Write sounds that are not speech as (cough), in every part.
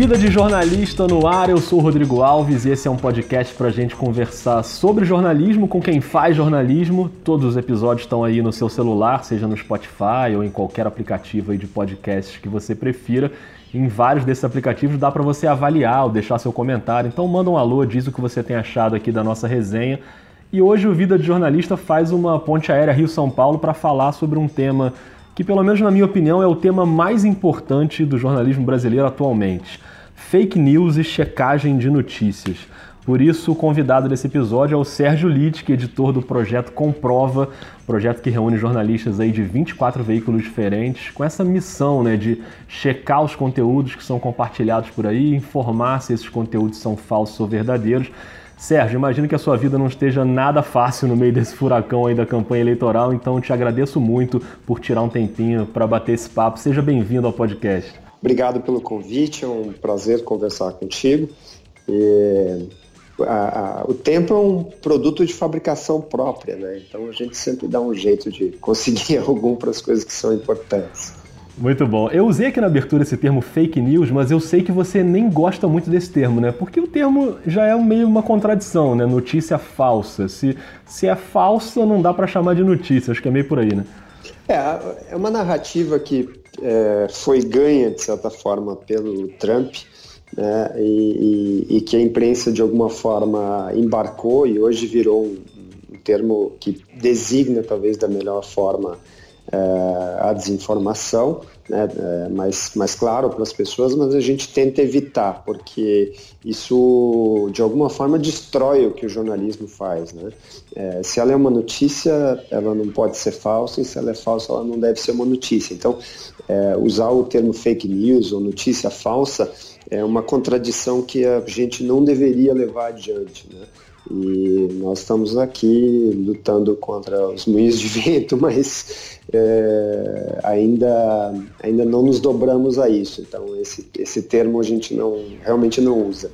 Vida de Jornalista no ar, eu sou Rodrigo Alves e esse é um podcast para a gente conversar sobre jornalismo com quem faz jornalismo. Todos os episódios estão aí no seu celular, seja no Spotify ou em qualquer aplicativo de podcast que você prefira. Em vários desses aplicativos dá para você avaliar ou deixar seu comentário. Então manda um alô, diz o que você tem achado aqui da nossa resenha. E hoje o Vida de Jornalista faz uma ponte aérea Rio-São Paulo para falar sobre um tema que, pelo menos na minha opinião, é o tema mais importante do jornalismo brasileiro atualmente: fake news e checagem de notícias. Por isso, o convidado desse episódio é o Sérgio Littke, editor do projeto Comprova, projeto que reúne jornalistas aí de 24 veículos diferentes, com essa missão né, de checar os conteúdos que são compartilhados por aí, informar se esses conteúdos são falsos ou verdadeiros. Sérgio, imagino que a sua vida não esteja nada fácil no meio desse furacão aí da campanha eleitoral, então te agradeço muito por tirar um tempinho para bater esse papo. Seja bem-vindo ao podcast. Obrigado pelo convite, é um prazer conversar contigo. E, a, a, o tempo é um produto de fabricação própria, né? Então a gente sempre dá um jeito de conseguir (laughs) algum para as coisas que são importantes. Muito bom. Eu usei aqui na abertura esse termo fake news, mas eu sei que você nem gosta muito desse termo, né? Porque o termo já é meio uma contradição, né? Notícia falsa. Se, se é falsa, não dá para chamar de notícia. Acho que é meio por aí, né? É, é uma narrativa que é, foi ganha, de certa forma, pelo Trump, né? E, e, e, que a imprensa, de alguma forma, embarcou e hoje virou um, um termo que designa, talvez, da melhor forma a desinformação, né, é, mais, mais claro para as pessoas, mas a gente tenta evitar, porque isso de alguma forma destrói o que o jornalismo faz. Né? É, se ela é uma notícia, ela não pode ser falsa, e se ela é falsa, ela não deve ser uma notícia. Então, é, usar o termo fake news ou notícia falsa é uma contradição que a gente não deveria levar adiante. Né? E nós estamos aqui lutando contra os moinhos de (laughs) vento, mas é, ainda, ainda não nos dobramos a isso. Então esse, esse termo a gente não realmente não usa.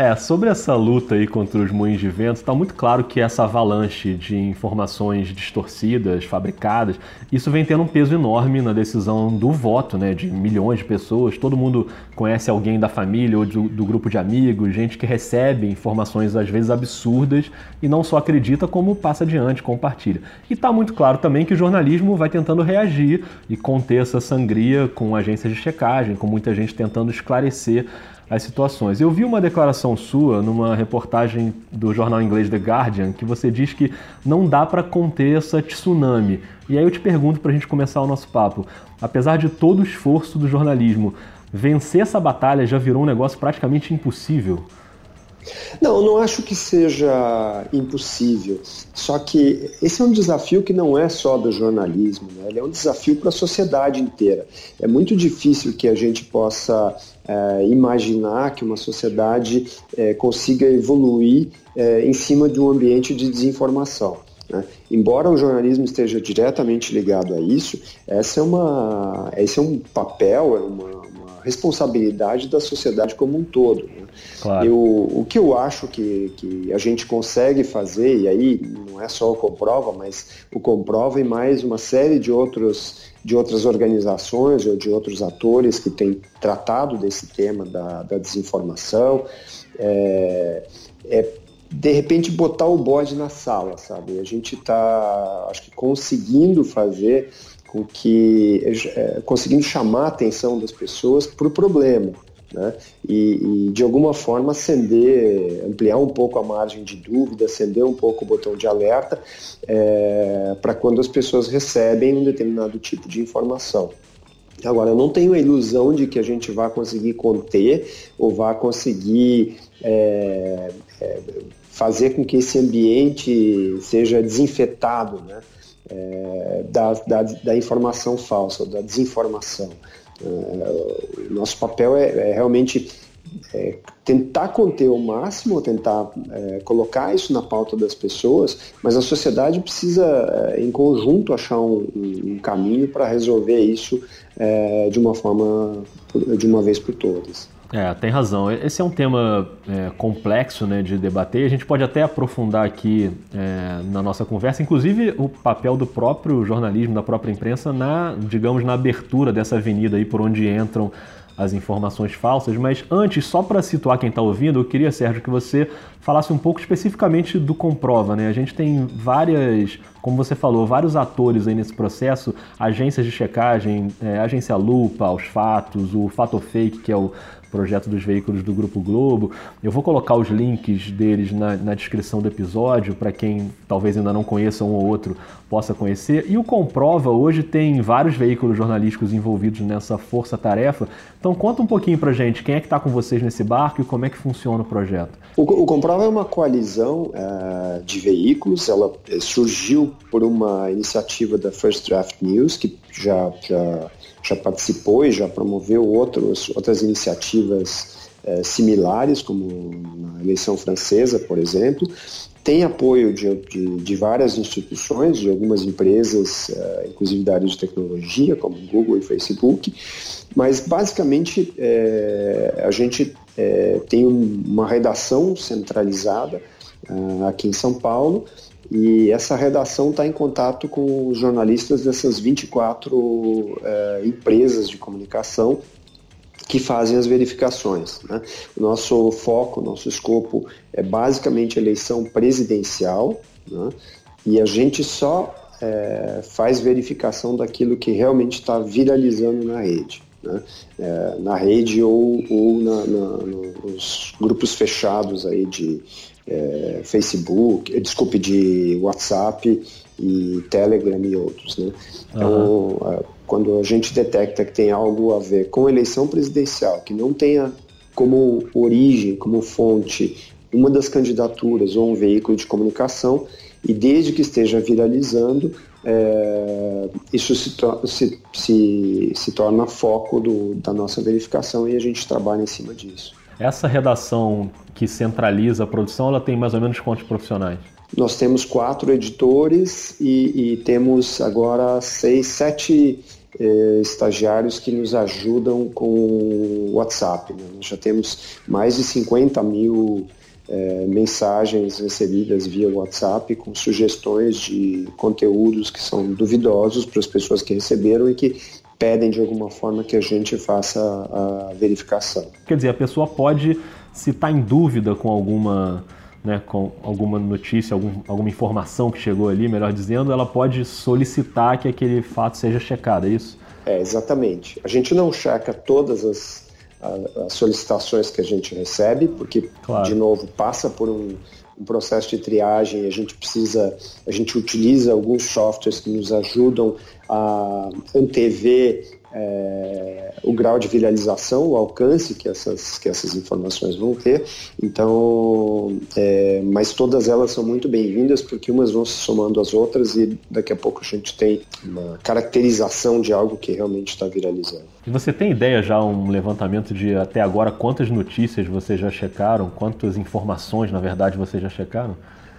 É, sobre essa luta aí contra os moinhos de vento, está muito claro que essa avalanche de informações distorcidas, fabricadas, isso vem tendo um peso enorme na decisão do voto, né, de milhões de pessoas. Todo mundo conhece alguém da família ou do, do grupo de amigos, gente que recebe informações às vezes absurdas e não só acredita, como passa adiante, compartilha. E está muito claro também que o jornalismo vai tentando reagir e conter essa sangria com agências de checagem, com muita gente tentando esclarecer as situações. Eu vi uma declaração sua numa reportagem do jornal inglês The Guardian que você diz que não dá para conter essa tsunami. E aí eu te pergunto para a gente começar o nosso papo. Apesar de todo o esforço do jornalismo, vencer essa batalha já virou um negócio praticamente impossível? Não, não acho que seja impossível. Só que esse é um desafio que não é só do jornalismo, né? ele é um desafio para a sociedade inteira. É muito difícil que a gente possa é, imaginar que uma sociedade é, consiga evoluir é, em cima de um ambiente de desinformação. Né? Embora o jornalismo esteja diretamente ligado a isso, essa é uma, esse é um papel, é uma, uma responsabilidade da sociedade como um todo. Né? Claro. Eu, o que eu acho que, que a gente consegue fazer, e aí não é só o Comprova, mas o Comprova e mais uma série de outros de outras organizações ou de outros atores que têm tratado desse tema da, da desinformação, é, é, de repente botar o bode na sala, sabe? A gente está, acho que conseguindo fazer com que, é, conseguindo chamar a atenção das pessoas para o problema né? E, e, de alguma forma acender, ampliar um pouco a margem de dúvida, acender um pouco o botão de alerta é, para quando as pessoas recebem um determinado tipo de informação. Agora, eu não tenho a ilusão de que a gente vai conseguir conter ou vai conseguir é, é, fazer com que esse ambiente seja desinfetado né, é, da, da, da informação falsa, da desinformação. É, nosso papel é, é realmente é, tentar conter o máximo, tentar é, colocar isso na pauta das pessoas, mas a sociedade precisa, é, em conjunto, achar um, um caminho para resolver isso é, de uma forma, de uma vez por todas. É, tem razão. Esse é um tema é, complexo né, de debater. A gente pode até aprofundar aqui é, na nossa conversa, inclusive o papel do próprio jornalismo, da própria imprensa, na, digamos, na abertura dessa avenida aí por onde entram as informações falsas. Mas antes, só para situar quem está ouvindo, eu queria, Sérgio, que você falasse um pouco especificamente do Comprova. Né? A gente tem várias, como você falou, vários atores aí nesse processo, agências de checagem, é, agência Lupa, os fatos, o Fatofake, que é o projeto dos veículos do Grupo Globo. Eu vou colocar os links deles na, na descrição do episódio para quem talvez ainda não conheça um ou outro possa conhecer. E o Comprova hoje tem vários veículos jornalísticos envolvidos nessa força-tarefa. Então conta um pouquinho para gente quem é que está com vocês nesse barco e como é que funciona o projeto. O, o Comprova é uma coalizão uh, de veículos. Ela eh, surgiu por uma iniciativa da First Draft News que já, já já participou e já promoveu outros, outras iniciativas é, similares, como na eleição francesa, por exemplo. Tem apoio de, de, de várias instituições, de algumas empresas, é, inclusive da área de tecnologia, como Google e Facebook, mas basicamente é, a gente tem uma redação centralizada aqui em São Paulo e essa redação está em contato com os jornalistas dessas 24 é, empresas de comunicação que fazem as verificações. Né? O nosso foco, o nosso escopo é basicamente eleição presidencial né? e a gente só é, faz verificação daquilo que realmente está viralizando na rede. Né? É, na rede ou, ou na, na, nos grupos fechados aí de é, Facebook, eh, desculpe, de WhatsApp e Telegram e outros. Né? Então, uhum. Quando a gente detecta que tem algo a ver com eleição presidencial, que não tenha como origem, como fonte, uma das candidaturas ou um veículo de comunicação, e desde que esteja viralizando, é, isso se, se, se, se torna foco do, da nossa verificação e a gente trabalha em cima disso. Essa redação que centraliza a produção, ela tem mais ou menos quantos profissionais? Nós temos quatro editores e, e temos agora seis, sete eh, estagiários que nos ajudam com o WhatsApp. Né? Nós já temos mais de 50 mil eh, mensagens recebidas via WhatsApp com sugestões de conteúdos que são duvidosos para as pessoas que receberam e que pedem de alguma forma que a gente faça a verificação. Quer dizer, a pessoa pode, se está em dúvida com alguma, né, com alguma notícia, algum, alguma informação que chegou ali, melhor dizendo, ela pode solicitar que aquele fato seja checado, é isso? É, exatamente. A gente não checa todas as, as solicitações que a gente recebe, porque, claro. de novo, passa por um, um processo de triagem, a gente precisa, a gente utiliza alguns softwares que nos ajudam a antever é, o grau de viralização, o alcance que essas, que essas informações vão ter. Então, é, mas todas elas são muito bem-vindas porque umas vão se somando às outras e daqui a pouco a gente tem uma caracterização de algo que realmente está viralizando. E você tem ideia já, um levantamento de até agora, quantas notícias vocês já checaram? Quantas informações, na verdade, vocês já checaram?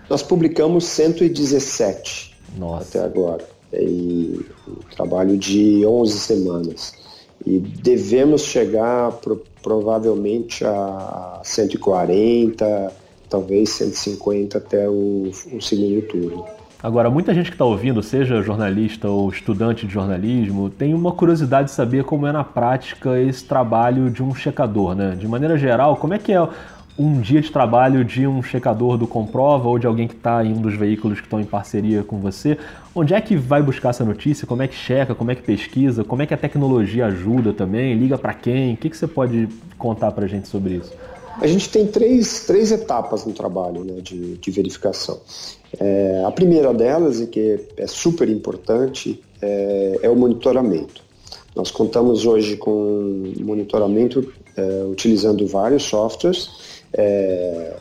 Nós publicamos 117 Nossa. até agora e um trabalho de 11 semanas. E devemos chegar pro, provavelmente a 140, talvez 150 até o, o segundo turno. Agora, muita gente que está ouvindo, seja jornalista ou estudante de jornalismo, tem uma curiosidade de saber como é na prática esse trabalho de um checador, né? De maneira geral, como é que é um dia de trabalho de um checador do Comprova ou de alguém que está em um dos veículos que estão em parceria com você. Onde é que vai buscar essa notícia? Como é que checa? Como é que pesquisa? Como é que a tecnologia ajuda também? Liga para quem? O que, que você pode contar para a gente sobre isso? A gente tem três, três etapas no trabalho né, de, de verificação. É, a primeira delas, e que é super importante, é, é o monitoramento. Nós contamos hoje com monitoramento é, utilizando vários softwares é,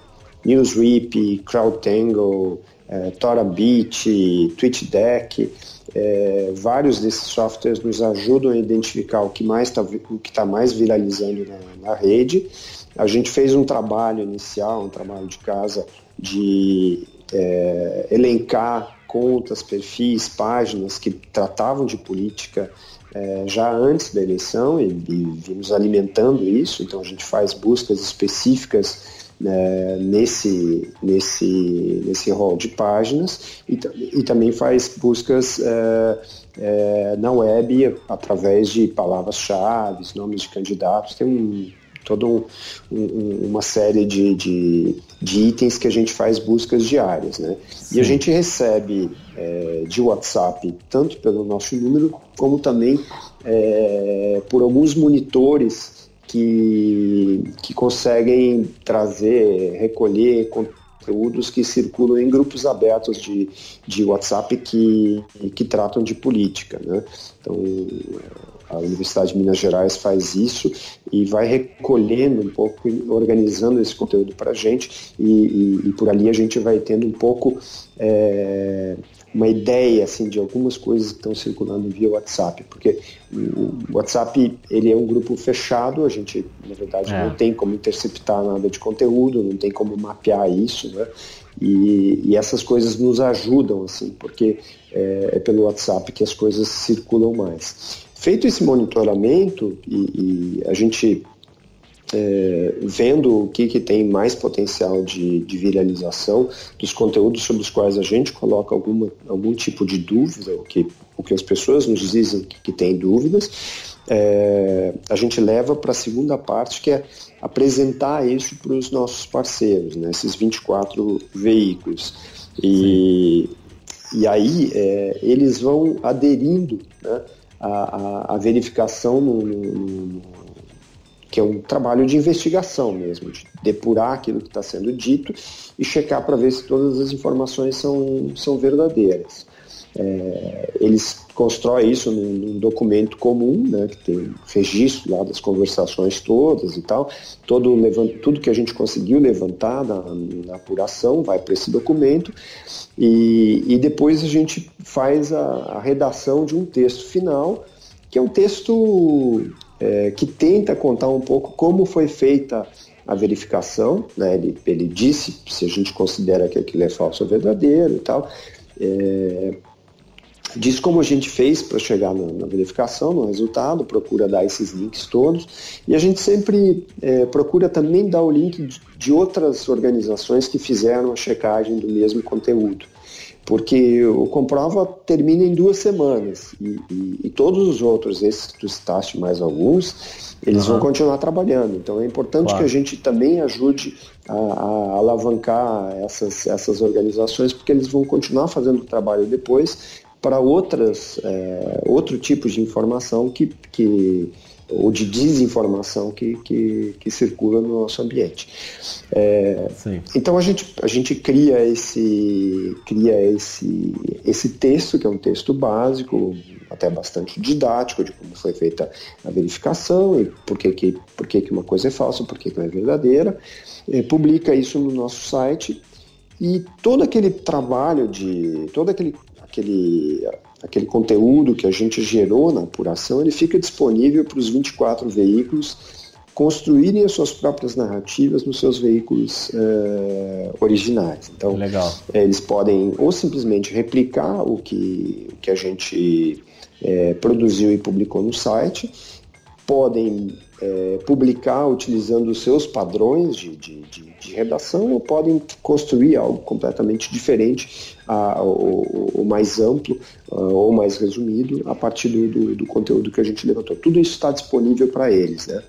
Newsweep, CrowdTangle, é, ToraBit, TweetDeck, é, vários desses softwares nos ajudam a identificar o que mais tá, está mais viralizando na, na, rede. A gente fez um trabalho inicial, um trabalho de casa de é, elencar contas, perfis, páginas que tratavam de política é, já antes da eleição e, e vimos alimentando isso, então a gente faz buscas específicas né, nesse, nesse, nesse rol de páginas e, e também faz buscas é, é, na web através de palavras-chave, nomes de candidatos. Tem um, toda um, um, uma série de, de, de, itens que a gente faz buscas diárias. Né? E a gente recebe é, de WhatsApp, tanto pelo nosso número, como também é, por alguns monitores que, que conseguem trazer, recolher conteúdos que circulam em grupos abertos de, de WhatsApp que, que tratam de política. Né? Então, a Universidade de Minas Gerais faz isso e vai recolhendo um pouco, organizando esse conteúdo para a gente e, e, e, por ali a gente vai tendo um pouco é, uma ideia assim de algumas coisas que estão circulando via WhatsApp, porque o WhatsApp ele é um grupo fechado, a gente na verdade é. não tem como interceptar nada de conteúdo, não tem como mapear isso, né? E, e essas coisas nos ajudam assim, porque é, é, pelo WhatsApp que as coisas circulam mais. Feito esse monitoramento e, e a gente é, vendo o que, que tem mais potencial de, de, viralização dos conteúdos sobre os quais a gente coloca alguma, algum tipo de dúvida, o que, o que as pessoas nos dizem que, que tem dúvidas, é, a gente leva para a segunda parte, que é apresentar isso para os nossos parceiros, né, esses 24 veículos. E, e aí é, eles vão aderindo né, à, à, verificação no, no que é um trabalho de investigação mesmo, de depurar aquilo que está sendo dito e checar para ver se todas as informações são, são verdadeiras. É, eles constroem isso num, num, documento comum, né, que tem registro lá das conversações todas e tal. Todo, tudo que a gente conseguiu levantar na, na apuração vai para esse documento e, e, depois a gente faz a, a redação de um texto final, que é um texto é, que tenta contar um pouco como foi feita a verificação, né? ele, ele disse se a gente considera que aquilo é falso ou verdadeiro e tal, é, diz como a gente fez para chegar na, na, verificação, no resultado, procura dar esses links todos, e a gente sempre é, procura também dar o link de, de outras organizações que fizeram a checagem do mesmo conteúdo porque o Comprova termina em duas semanas e, e, e todos os outros, esses que tu citaste mais alguns, eles uhum. vão continuar trabalhando. Então é importante claro. que a gente também ajude a, a, alavancar essas, essas organizações, porque eles vão continuar fazendo o trabalho depois para outras é, outro tipo de informação que, que ou de desinformação que, que, que circula no nosso ambiente. É, então a gente, a gente cria esse cria esse, esse texto que é um texto básico até bastante didático de como foi feita a verificação e por que, que, por que, que uma coisa é falsa, por que, que não é verdadeira. É, publica isso no nosso site e todo aquele trabalho de todo aquele aquele, aquele conteúdo que a gente gerou na apuração, ele fica disponível para os 24 veículos construírem as suas próprias narrativas nos seus veículos uh, originais. Então, Legal. Eh, eles podem ou simplesmente replicar o que, o que a gente é, produziu e publicou no site, podem é, publicar utilizando os seus padrões de, de, de, de, redação ou podem construir algo completamente diferente, a, o, o, mais amplo a, ou mais resumido a partir do, do, do, conteúdo que a gente levantou. Tudo isso está disponível para eles, né?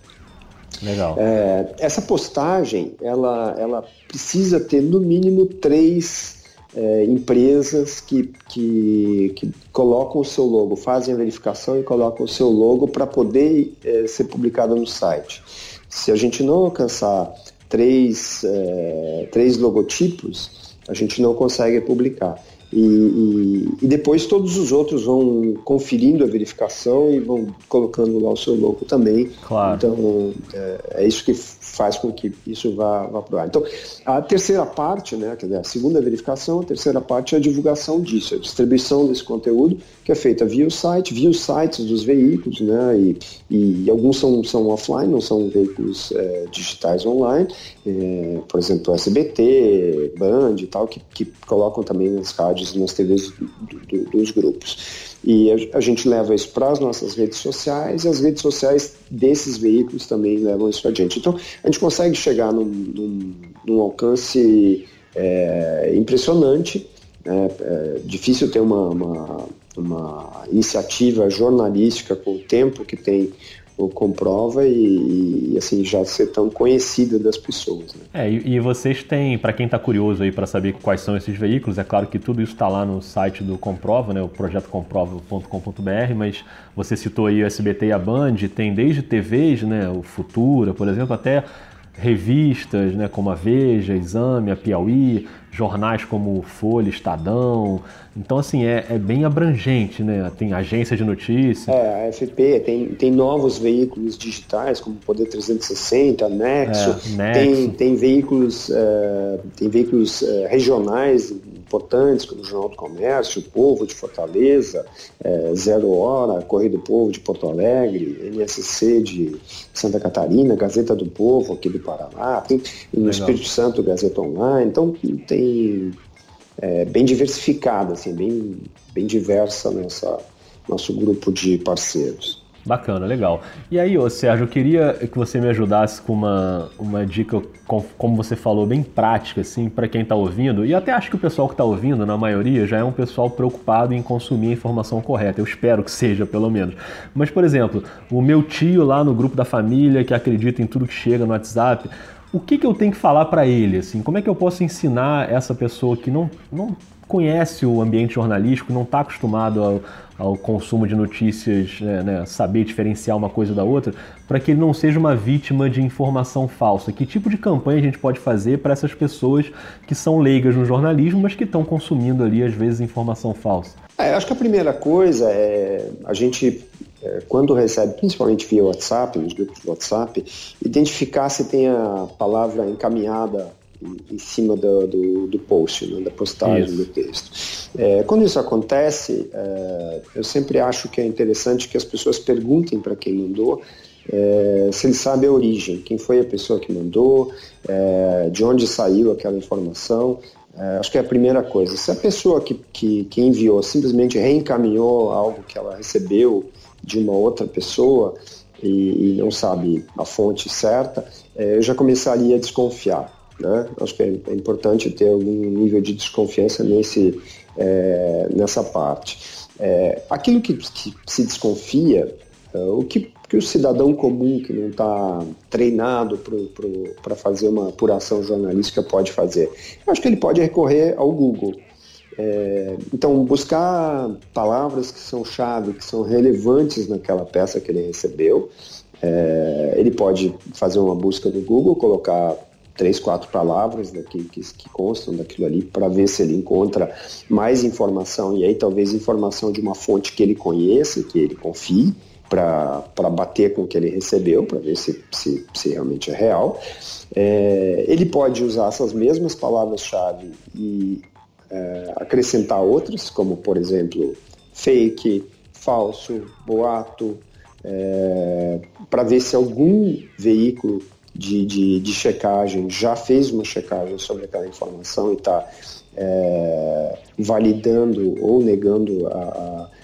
Legal. É, essa postagem, ela, ela precisa ter no mínimo três é, empresas que, que, que, colocam o seu logo, fazem a verificação e colocam o seu logo para poder é, ser publicado no site. Se a gente não alcançar três, é, três logotipos, a gente não consegue publicar. E, e, e, depois todos os outros vão conferindo a verificação e vão colocando lá o seu logo também. Claro. Então é, é isso que faz com que isso vá, vá para o ar. Então, a terceira parte, né, quer dizer, a segunda verificação, a terceira parte é a divulgação disso, a distribuição desse conteúdo, que é feita via o site, via os sites dos veículos, né, e, e, alguns são, são offline, não são veículos é, digitais online, é, por exemplo, SBT, Band e tal, que, que colocam também nas rádios e nas TVs do, do, dos grupos. E a, a gente leva isso para as nossas redes sociais e as redes sociais desses veículos também levam isso adiante. Então, a gente consegue chegar num, num, num alcance é, impressionante. Né? É difícil ter uma, uma, uma, iniciativa jornalística com o tempo que tem Comprova e, e assim já ser tão conhecida das pessoas. Né? É, e, e, vocês têm, para quem está curioso aí para saber quais são esses veículos, é claro que tudo isso está lá no site do Comprova, né, o projeto comprova.com.br, mas você citou aí o SBT e a Band, tem desde TVs, né, o Futura, por exemplo, até revistas, né, como a Veja, Exame, a Piauí, jornais como Folha, Estadão. Então, assim, é, é bem abrangente, né? Tem agência de notícia. É, a FP tem, tem novos veículos digitais, como Poder 360, Nexo. É, Nexo. Tem, tem veículos, uh, tem veículos uh, regionais importantes, como o Jornal do Comércio, o Povo de Fortaleza, uh, Zero Hora, Correio do Povo de Porto Alegre, NSC de Santa Catarina, Gazeta do Povo aqui do Paraná, tem no Legal. Espírito Santo Gazeta Online. Então, tem bem, é, bem diversificada, assim, bem, bem diversa nessa nosso grupo de parceiros. Bacana, legal. E aí, ô Sérgio, eu queria que você me ajudasse com uma, uma dica, como você falou, bem prática, assim, para quem está ouvindo. E até acho que o pessoal que está ouvindo, na maioria, já é um pessoal preocupado em consumir a informação correta. Eu espero que seja, pelo menos. Mas, por exemplo, o meu tio lá no grupo da família, que acredita em tudo que chega no WhatsApp, o que, que eu tenho que falar para ele? Assim, como é que eu posso ensinar essa pessoa que não, não conhece o ambiente jornalístico, não está acostumado ao, consumo de notícias, né, né, saber diferenciar uma coisa da outra, para que ele não seja uma vítima de informação falsa? Que tipo de campanha a gente pode fazer para essas pessoas que são leigas no jornalismo, mas que estão consumindo ali, às vezes, informação falsa? É, acho que a primeira coisa é a gente é, quando recebe, principalmente via WhatsApp, nos grupos de WhatsApp, identificar se tem a palavra encaminhada em cima do, do, do post, né, da postagem isso. do texto. É, quando isso acontece, é, eu sempre acho que é interessante que as pessoas perguntem para quem mandou é, se ele sabe a origem, quem foi a pessoa que mandou, é, de onde saiu aquela informação. É, acho que é a primeira coisa. Se a pessoa que, que, que enviou simplesmente reencaminhou algo que ela recebeu de uma outra pessoa e, e não sabe a fonte certa, é, eu já começaria a desconfiar. Né? Acho que é, é importante ter algum nível de desconfiança nesse, é, nessa parte. É, aquilo que, que, se desconfia, é, o que, que, o cidadão comum que não está treinado para fazer uma apuração jornalística pode fazer? Eu acho que ele pode recorrer ao Google. É, então, buscar palavras que são chave, que são relevantes naquela peça que ele recebeu. É, ele pode fazer uma busca no Google, colocar três, quatro palavras daqui, que, que constam daquilo ali para ver se ele encontra mais informação e aí talvez informação de uma fonte que ele conheça, que ele confie para bater com o que ele recebeu, para ver se, se, se, realmente é real. É, ele pode usar essas mesmas palavras-chave e é, acrescentar outras, como por exemplo fake, falso, boato, é, para ver se algum veículo de, de, de, checagem já fez uma checagem sobre aquela informação e está é, validando ou negando a,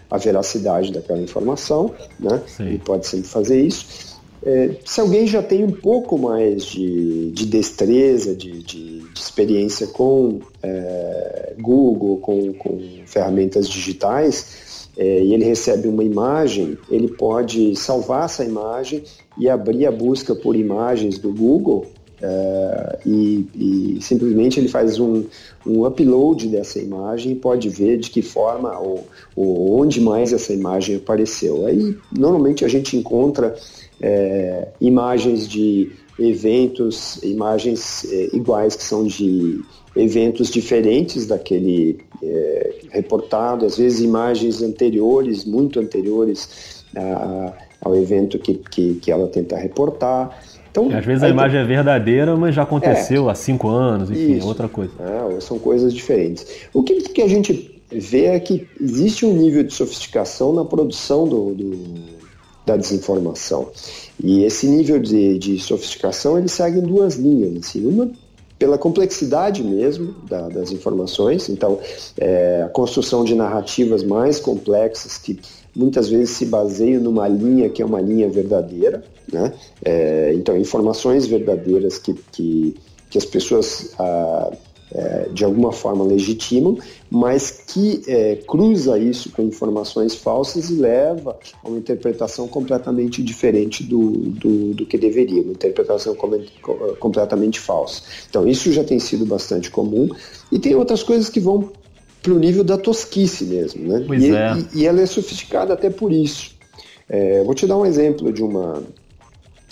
a, a, veracidade daquela informação, né? Ele pode sempre fazer isso. É, se alguém já tem um pouco mais de, de destreza, de, de, de, experiência com é, Google, com, com, ferramentas digitais, é, e ele recebe uma imagem, ele pode salvar essa imagem e abrir a busca por imagens do Google é, e, e, simplesmente ele faz um, um, upload dessa imagem e pode ver de que forma ou, ou onde mais essa imagem apareceu. Aí normalmente a gente encontra é, imagens de eventos, imagens é, iguais que são de eventos diferentes daquele é, reportado, às vezes imagens anteriores, muito anteriores a, ao evento que, que, que, ela tenta reportar. Então, às vezes a imagem é verdadeira, mas já aconteceu é, há cinco anos, enfim, é isso, outra coisa. É, são coisas diferentes. O que, que a gente vê é que existe um nível de sofisticação na produção do, do da desinformação. E esse nível de, de sofisticação ele segue em duas linhas. Assim. Uma pela complexidade mesmo da, das informações, então é, a construção de narrativas mais complexas que muitas vezes se baseiam numa linha que é uma linha verdadeira, né? É, então informações verdadeiras que, que, que as pessoas ah, é, de alguma forma legitimam, mas que é, cruza isso com informações falsas e leva a uma interpretação completamente diferente do, do, do que deveria, uma interpretação completamente falsa. Então, isso já tem sido bastante comum. E tem outras coisas que vão para o nível da tosquice mesmo, né? Pois e, é. e, e ela é sofisticada até por isso. É, vou te dar um exemplo de uma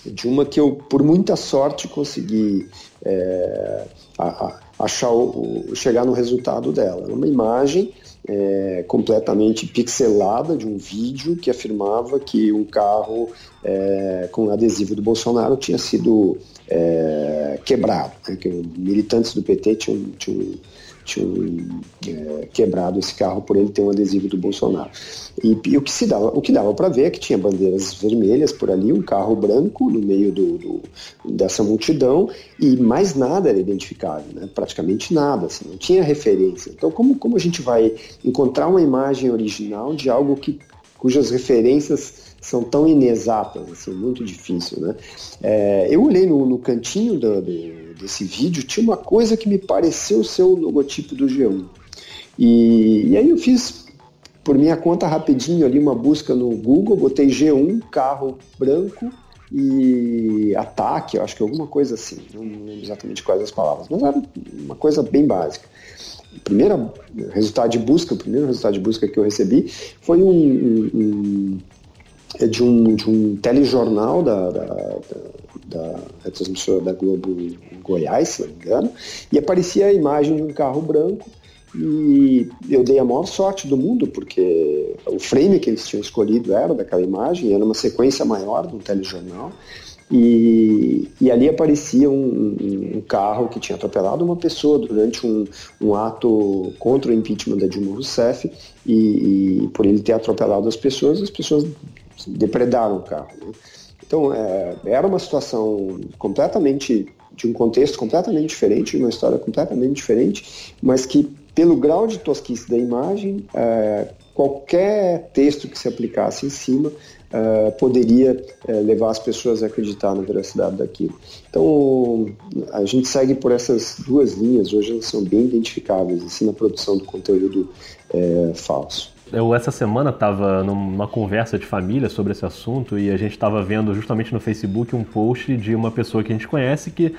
de uma que eu, por muita sorte, consegui é, a, a, achar o, chegar no resultado dela. Uma imagem é, completamente pixelada de um vídeo que afirmava que um carro é, com adesivo do Bolsonaro tinha sido é, quebrado, né, que militantes do PT tinham, tinham tinham é, quebrado esse carro por ele ter um adesivo do Bolsonaro. E, e o que se dava, o que dava para ver é que tinha bandeiras vermelhas por ali, um carro branco no meio do, do, dessa multidão e mais nada era identificável, né? praticamente nada, assim, não tinha referência. Então, como, como a gente vai encontrar uma imagem original de algo que, cujas referências são tão inexatas, assim, muito difícil, né? É, eu olhei no, no cantinho do, do, desse vídeo, tinha uma coisa que me pareceu ser o logotipo do G1. E, e aí eu fiz, por minha conta, rapidinho ali uma busca no Google, botei G1, carro branco, e ataque, eu acho que alguma coisa assim, não lembro exatamente quais as palavras, mas era uma coisa bem básica. Primeiro resultado de busca, o primeiro resultado de busca que eu recebi foi um, um, um é de um, de um telejornal da, da, da, da transmissora da Globo Goiás, se não me engano, e aparecia a imagem de um carro branco e eu dei a maior sorte do mundo, porque o frame que eles tinham escolhido era daquela imagem, era uma sequência maior de um telejornal, e, e ali aparecia um, um, carro que tinha atropelado uma pessoa durante um, um ato contra o impeachment da Dilma Rousseff, e, e por ele ter atropelado as pessoas, as pessoas depredaram o carro. Né? Então, é, era uma situação completamente, de um contexto completamente diferente, de uma história completamente diferente, mas que, pelo grau de tosquice da imagem, é, qualquer texto que se aplicasse em cima é, poderia é, levar as pessoas a acreditar na veracidade daquilo. Então, a gente segue por essas duas linhas, hoje elas são bem identificáveis, assim, na produção do conteúdo é, falso. Eu essa semana estava numa conversa de família sobre esse assunto e a gente estava vendo justamente no Facebook um post de uma pessoa que a gente conhece que,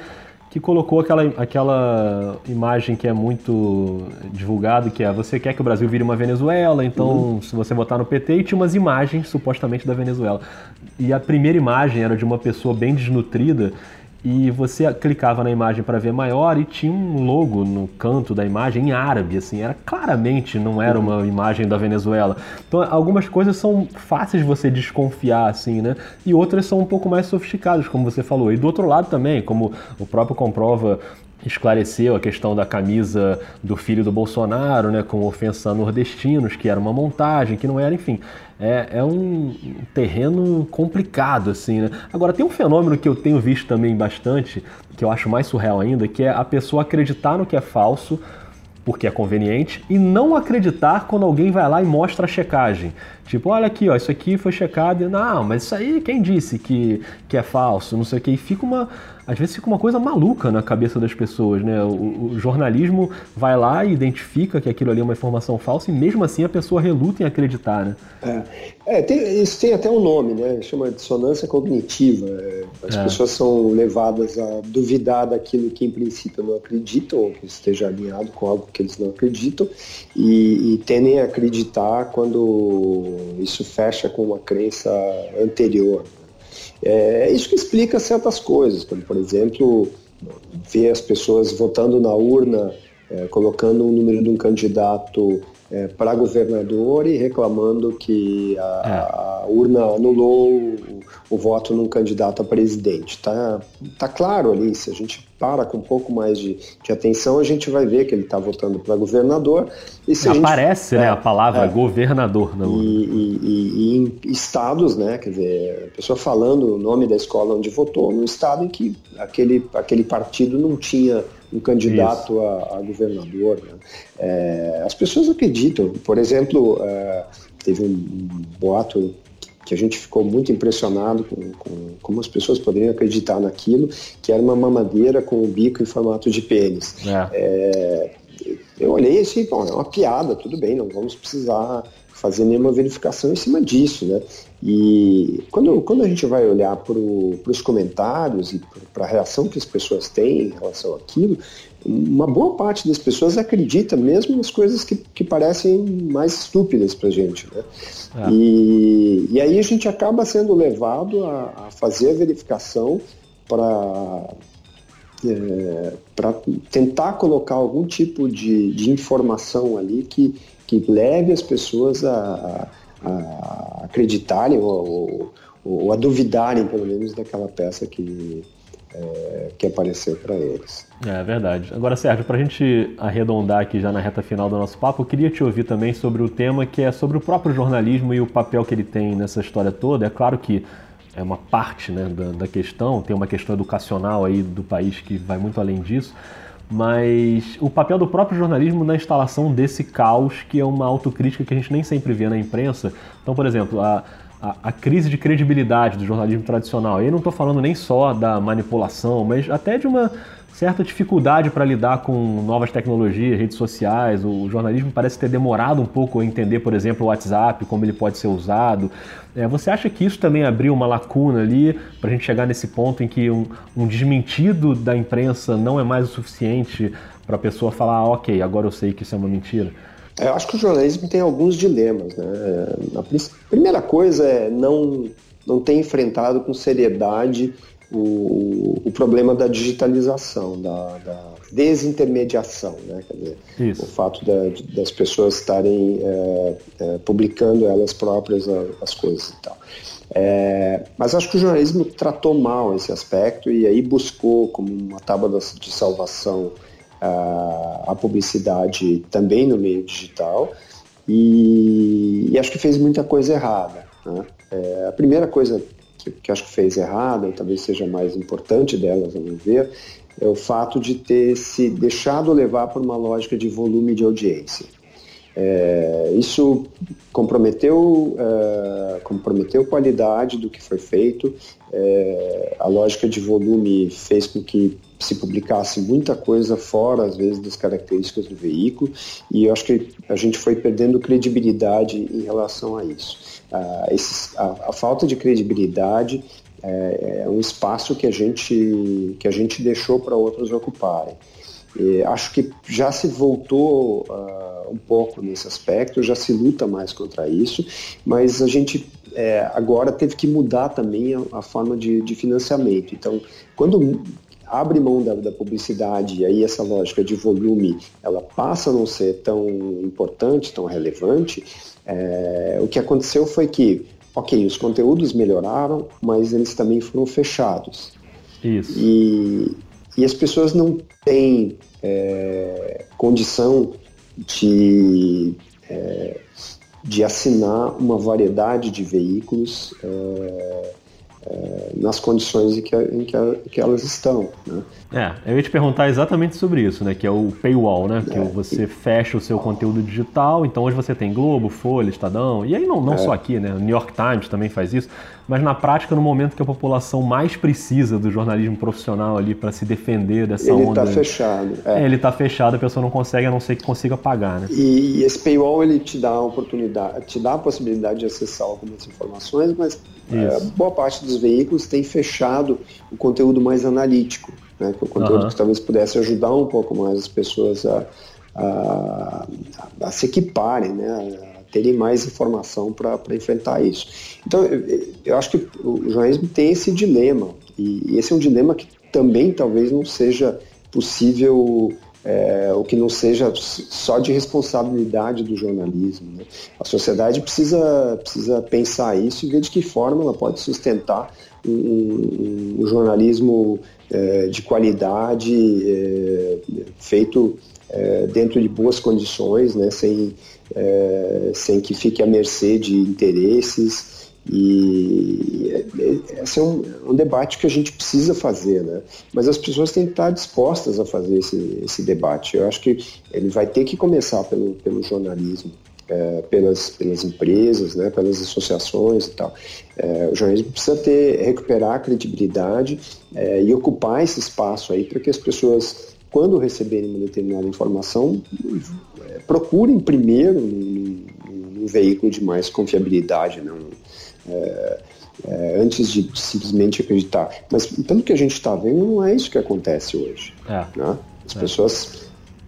que colocou aquela, aquela imagem que é muito divulgada, que é você quer que o Brasil vire uma Venezuela, então uhum. se você votar no PT, e tinha umas imagens supostamente da Venezuela. E a primeira imagem era de uma pessoa bem desnutrida e você clicava na imagem para ver maior e tinha um logo no canto da imagem em árabe, assim, era claramente não era uma imagem da Venezuela. Então algumas coisas são fáceis de você desconfiar, assim, né? E outras são um pouco mais sofisticadas, como você falou. E do outro lado também, como o próprio comprova esclareceu a questão da camisa do filho do Bolsonaro, né, com ofensa a nordestinos, que era uma montagem, que não era, enfim, é, é um terreno complicado, assim, né? Agora, tem um fenômeno que eu tenho visto também bastante, que eu acho mais surreal ainda, que é a pessoa acreditar no que é falso, porque é conveniente, e não acreditar quando alguém vai lá e mostra a checagem. Tipo, olha aqui, ó, isso aqui foi checado, e, não, mas isso aí quem disse que, que é falso, não sei o que, e fica uma, às vezes fica uma coisa maluca na cabeça das pessoas, né? O, o, jornalismo vai lá e identifica que aquilo ali é uma informação falsa e mesmo assim a pessoa reluta em acreditar, né? É, é tem, isso tem até um nome, né? Chama dissonância cognitiva. É, as é. pessoas são levadas a duvidar daquilo que em princípio não acreditam ou que esteja alinhado com algo que eles não acreditam e, e tendem a acreditar quando isso fecha com uma crença anterior. Né? É isso que explica certas coisas, como por exemplo, ver as pessoas votando na urna, é, colocando o número de um candidato é, para governador e reclamando que a, é. a urna anulou o, o, voto num candidato a presidente. Tá, tá claro ali, se a gente para com um pouco mais de, de atenção, a gente vai ver que ele está votando para governador. E se Aparece a gente, né, é, a palavra é, governador na urna. E, e, e, em estados, né, quer dizer, a pessoa falando o nome da escola onde votou, no estado em que aquele, aquele partido não tinha um candidato a, a, governador. Né? É, as pessoas acreditam. Por exemplo, é, teve um boato que a gente ficou muito impressionado com, com, como as pessoas poderiam acreditar naquilo, que era uma mamadeira com o bico em formato de pênis. É. Eu olhei assim, bom, é uma piada, tudo bem, não vamos precisar fazer nenhuma verificação em cima disso, né? E quando, quando a gente vai olhar para os comentários e para a reação que as pessoas têm em relação àquilo, uma boa parte das pessoas acredita mesmo nas coisas que, que parecem mais estúpidas para a gente. Né? É. E, e aí a gente acaba sendo levado a, a fazer a verificação para é, para tentar colocar algum tipo de, de informação ali que, que leve as pessoas a, a, acreditarem ou, ou, ou, a duvidarem, pelo menos, daquela peça que, é, que apareceu para eles. É verdade. Agora, Sérgio, para a gente arredondar aqui já na reta final do nosso papo, eu queria te ouvir também sobre o tema que é sobre o próprio jornalismo e o papel que ele tem nessa história toda. É claro que é uma parte né, da, da questão, tem uma questão educacional aí do país que vai muito além disso, mas o papel do próprio jornalismo na instalação desse caos, que é uma autocrítica que a gente nem sempre vê na imprensa. Então, por exemplo, a, a, a crise de credibilidade do jornalismo tradicional. E aí não estou falando nem só da manipulação, mas até de uma certa dificuldade para lidar com novas tecnologias, redes sociais. O jornalismo parece ter demorado um pouco a entender, por exemplo, o WhatsApp, como ele pode ser usado. É, você acha que isso também abriu uma lacuna ali para a gente chegar nesse ponto em que um, um, desmentido da imprensa não é mais o suficiente para a pessoa falar, ah, ok, agora eu sei que isso é uma mentira? Eu acho que o jornalismo tem alguns dilemas. Né? A primeira coisa é não, não ter enfrentado com seriedade o, o problema da digitalização, da, da desintermediação, né? Dizer, o fato da, das pessoas estarem é, é, publicando elas próprias as coisas e tal. É, mas acho que o jornalismo tratou mal esse aspecto e aí buscou como uma tábua de salvação a, a publicidade também no meio digital e, e, acho que fez muita coisa errada. Né? É, a primeira coisa que, que acho que fez errada, e talvez seja mais importante delas, a meu ver, é o fato de ter se deixado levar por uma lógica de volume de audiência. É, isso comprometeu, é, comprometeu qualidade do que foi feito, é, a lógica de volume fez com que se publicasse muita coisa fora, às vezes, das características do veículo, e eu acho que a gente foi perdendo credibilidade em relação a isso. Ah, esses, a, a, falta de credibilidade é, é, um espaço que a gente, que a gente deixou para outros ocuparem. E acho que já se voltou uh, um pouco nesse aspecto, já se luta mais contra isso, mas a gente é, agora teve que mudar também a, a forma de, de, financiamento. Então, quando abre mão da, da, publicidade e aí essa lógica de volume ela passa a não ser tão importante, tão relevante, é, o que aconteceu foi que, ok, os conteúdos melhoraram, mas eles também foram fechados. Isso. E, e as pessoas não têm é, condição de, é, de assinar uma variedade de veículos é, nas condições em que, em que, que elas estão. Né? É, eu ia te perguntar exatamente sobre isso, né? Que é o paywall, né? Que é. você fecha o seu conteúdo digital. Então hoje você tem Globo, Folha, Estadão. E aí não, não é. só aqui, né? O New York Times também faz isso. Mas na prática, no momento que a população mais precisa do jornalismo profissional ali para se defender dessa ele onda. Ele está fechado. É. ele está fechado, a pessoa não consegue, a não ser que consiga pagar, né? E, e esse paywall ele te dá a oportunidade, te dá a possibilidade de acessar algumas informações, mas é, boa parte dos veículos tem fechado o conteúdo mais analítico né? Que é o conteúdo uhum. que talvez pudesse ajudar um pouco mais as pessoas a, a, a se equiparem, né? A terem mais informação para enfrentar isso. Então, eu, eu, acho que o jornalismo tem esse dilema, e esse é um dilema que também talvez não seja possível é, o que não seja só de responsabilidade do jornalismo. Né? A sociedade precisa, precisa pensar isso e ver de que forma ela pode sustentar um, um, um jornalismo é, de qualidade, é, feito é, dentro de boas condições, né, sem, é, sem que fique à mercê de interesses. E esse é um, um, debate que a gente precisa fazer, né? Mas as pessoas têm que estar dispostas a fazer esse, esse debate. Eu acho que ele vai ter que começar pelo, pelo jornalismo. é, pelas, pelas empresas, né, pelas associações e tal. É, o jornalismo precisa ter, recuperar a credibilidade é, e ocupar esse espaço aí para que as pessoas, quando receberem uma determinada informação, é, procurem primeiro um veículo de mais confiabilidade, não, é, é, antes de simplesmente acreditar. Mas pelo que a gente está vendo, não é isso que acontece hoje. Né? As pessoas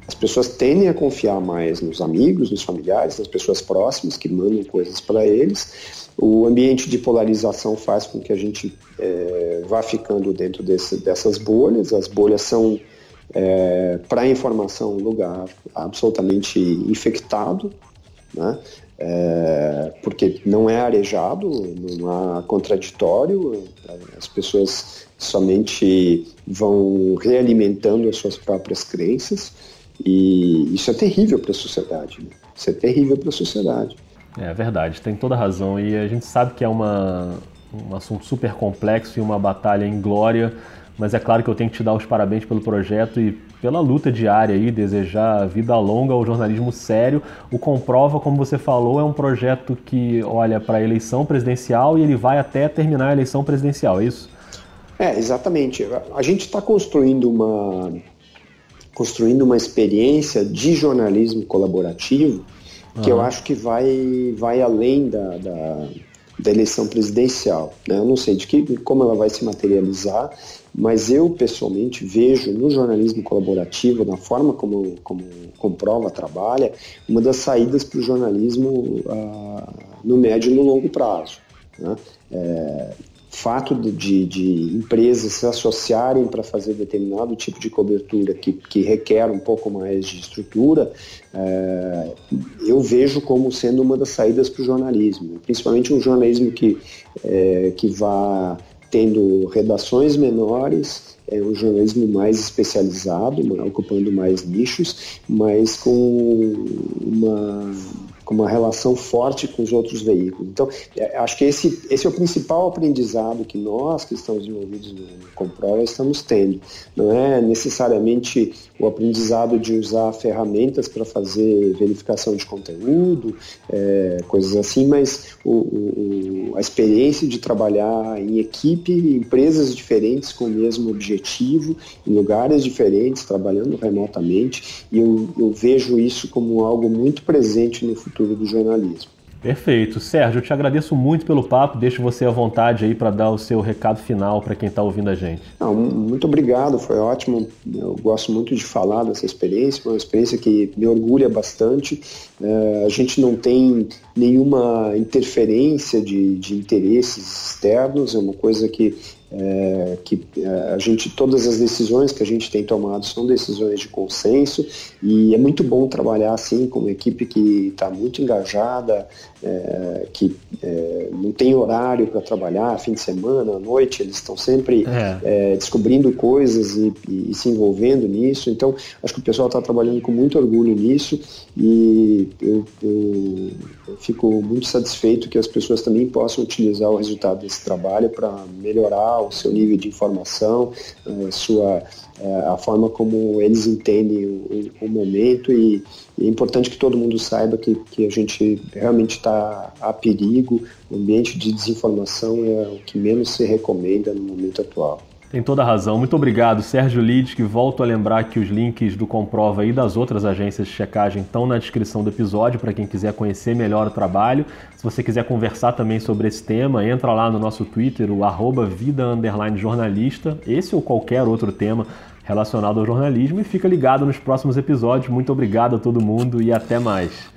as pessoas tendem a confiar mais nos amigos, nos familiares, nas pessoas próximas que mandam coisas para eles. O ambiente de polarização faz com que a gente é, vá ficando dentro desse, dessas bolhas. As bolhas são, é, para informação, um lugar absolutamente infectado, né? É, porque não é arejado, não há contraditório, as pessoas somente vão realimentando as suas próprias crenças. E isso é terrível para a sociedade. Né? Isso é terrível para a sociedade. É verdade, tem toda razão. E a gente sabe que é uma, um assunto super complexo e uma batalha em glória, mas é claro que eu tenho que te dar os parabéns pelo projeto e pela luta diária aí, desejar vida longa ao jornalismo sério. O Comprova, como você falou, é um projeto que olha para a eleição presidencial e ele vai até terminar a eleição presidencial, é isso? É, exatamente. A gente está construindo uma, construindo uma experiência de jornalismo colaborativo que uhum. eu acho que vai, vai além da, da, da eleição presidencial. Né? Eu não sei de que, como ela vai se materializar, mas eu pessoalmente vejo no jornalismo colaborativo, na forma como, como comprova trabalha, uma das saídas para o jornalismo uh, no médio e no longo prazo. Né? É, fato de, de, empresas se associarem para fazer determinado tipo de cobertura que, que requer um pouco mais de estrutura, é, eu vejo como sendo uma das saídas para o jornalismo, principalmente um jornalismo que, é, que vá tendo redações menores, é um jornalismo mais especializado, ocupando mais nichos, mas com uma com uma relação forte com os outros veículos. Então, é, acho que esse, esse é o principal aprendizado que nós que estamos envolvidos no, Comprova estamos tendo. Não é necessariamente o aprendizado de usar ferramentas para fazer verificação de conteúdo, é, coisas assim, mas o, o, a experiência de trabalhar em equipe, em empresas diferentes com o mesmo objetivo, em lugares diferentes, trabalhando remotamente, e eu, eu vejo isso como algo muito presente no futuro futuro do jornalismo. Perfeito. Sérgio, eu te agradeço muito pelo papo. Deixo você à vontade aí para dar o seu recado final para quem está ouvindo a gente. Não, muito obrigado, foi ótimo. Eu gosto muito de falar dessa experiência, uma experiência que me orgulha bastante. É, a gente não tem nenhuma interferência de, de interesses externos, é uma coisa que é, que é, a gente todas as decisões que a gente tem tomado são decisões de consenso e é muito bom trabalhar assim com uma equipe que está muito engajada, é, que é, não tem horário para trabalhar, fim de semana, à noite, eles estão sempre é. É, descobrindo coisas e, e, e, se envolvendo nisso. Então, acho que o pessoal está trabalhando com muito orgulho nisso e eu, eu, eu fico muito satisfeito que as pessoas também possam utilizar o resultado desse trabalho para melhorar o seu nível de informação, a sua é, a forma como eles entendem o, o momento e, e, é importante que todo mundo saiba que, que a gente realmente está a perigo, o ambiente de desinformação é o que menos se recomenda no momento atual. Tem toda a razão. Muito obrigado, Sérgio Lides, que volto a lembrar que os links do Comprova e das outras agências de checagem estão na descrição do episódio para quem quiser conhecer melhor o trabalho. Se você quiser conversar também sobre esse tema, entra lá no nosso Twitter, o arroba esse ou qualquer outro tema relacionado ao jornalismo e fica ligado nos próximos episódios. Muito obrigado a todo mundo e até mais.